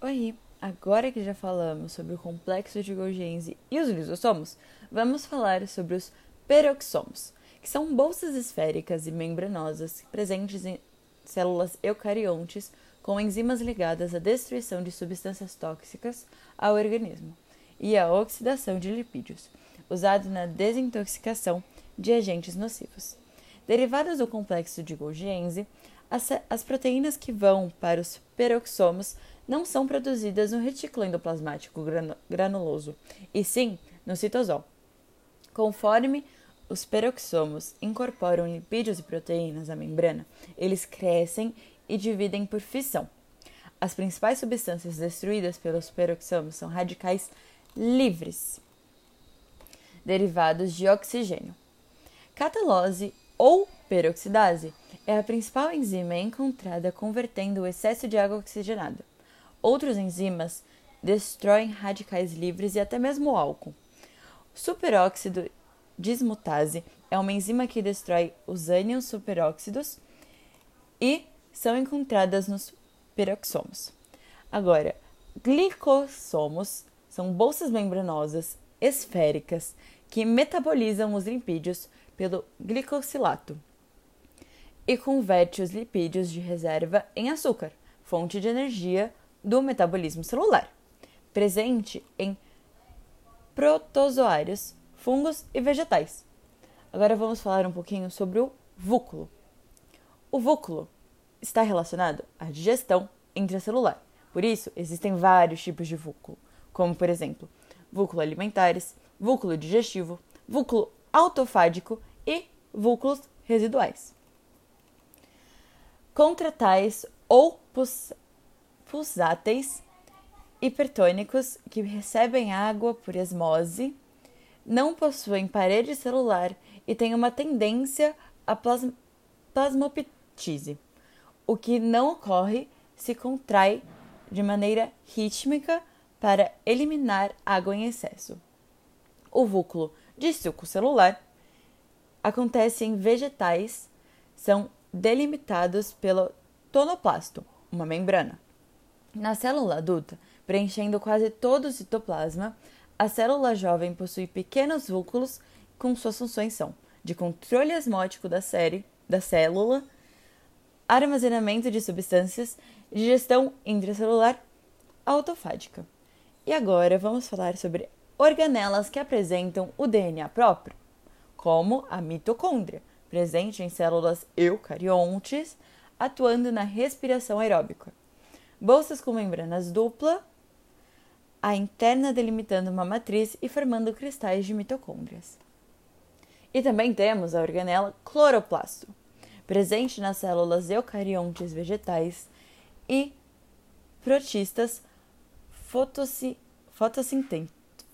Oi, agora que já falamos sobre o complexo de Golgi e os lisossomos, vamos falar sobre os peroxomos, que são bolsas esféricas e membranosas presentes em células eucariontes com enzimas ligadas à destruição de substâncias tóxicas ao organismo e à oxidação de lipídios, usado na desintoxicação de agentes nocivos. Derivadas do complexo de Golgi as, as proteínas que vão para os peroxomos não são produzidas no retículo endoplasmático granuloso, e sim no citosol. Conforme os peroxomos incorporam lipídios e proteínas à membrana, eles crescem e dividem por fissão. As principais substâncias destruídas pelos peroxomos são radicais livres, derivados de oxigênio. Catalose ou peroxidase é a principal enzima encontrada convertendo o excesso de água oxigenada. Outros enzimas destroem radicais livres e até mesmo o álcool. Superóxido dismutase é uma enzima que destrói os ânions superóxidos e são encontradas nos peroxomos. Agora, glicossomos são bolsas membranosas esféricas que metabolizam os lipídios pelo glicosilato e converte os lipídios de reserva em açúcar, fonte de energia do metabolismo celular, presente em protozoários, fungos e vegetais. Agora vamos falar um pouquinho sobre o vúculo. O vúculo está relacionado à digestão intracelular. Por isso, existem vários tipos de vúculo, como por exemplo, vúculo alimentares, vúculo digestivo, vúculo autofágico e vúculos residuais. Contratais ou pulsáteis hipertônicos que recebem água por osmose, não possuem parede celular e têm uma tendência à plasm plasmoptise. O que não ocorre se contrai de maneira rítmica para eliminar água em excesso. O vúculo de suco celular acontece em vegetais, são delimitados pelo tonoplasto, uma membrana. Na célula adulta, preenchendo quase todo o citoplasma, a célula jovem possui pequenos vúculos com suas funções são de controle osmótico da série da célula, armazenamento de substâncias, digestão intracelular autofágica. E agora vamos falar sobre organelas que apresentam o DNA próprio, como a mitocôndria, presente em células eucariontes, atuando na respiração aeróbica bolsas com membranas dupla, a interna delimitando uma matriz e formando cristais de mitocôndrias. E também temos a organela cloroplasto, presente nas células eucariontes vegetais e protistas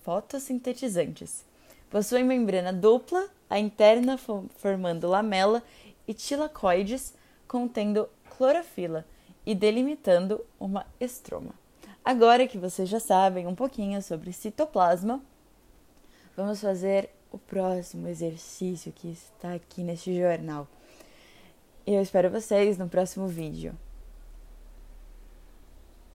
fotossintetizantes. Possui membrana dupla, a interna formando lamela e tilacoides contendo clorofila e delimitando uma estroma. Agora que vocês já sabem um pouquinho sobre citoplasma, vamos fazer o próximo exercício que está aqui neste jornal. Eu espero vocês no próximo vídeo.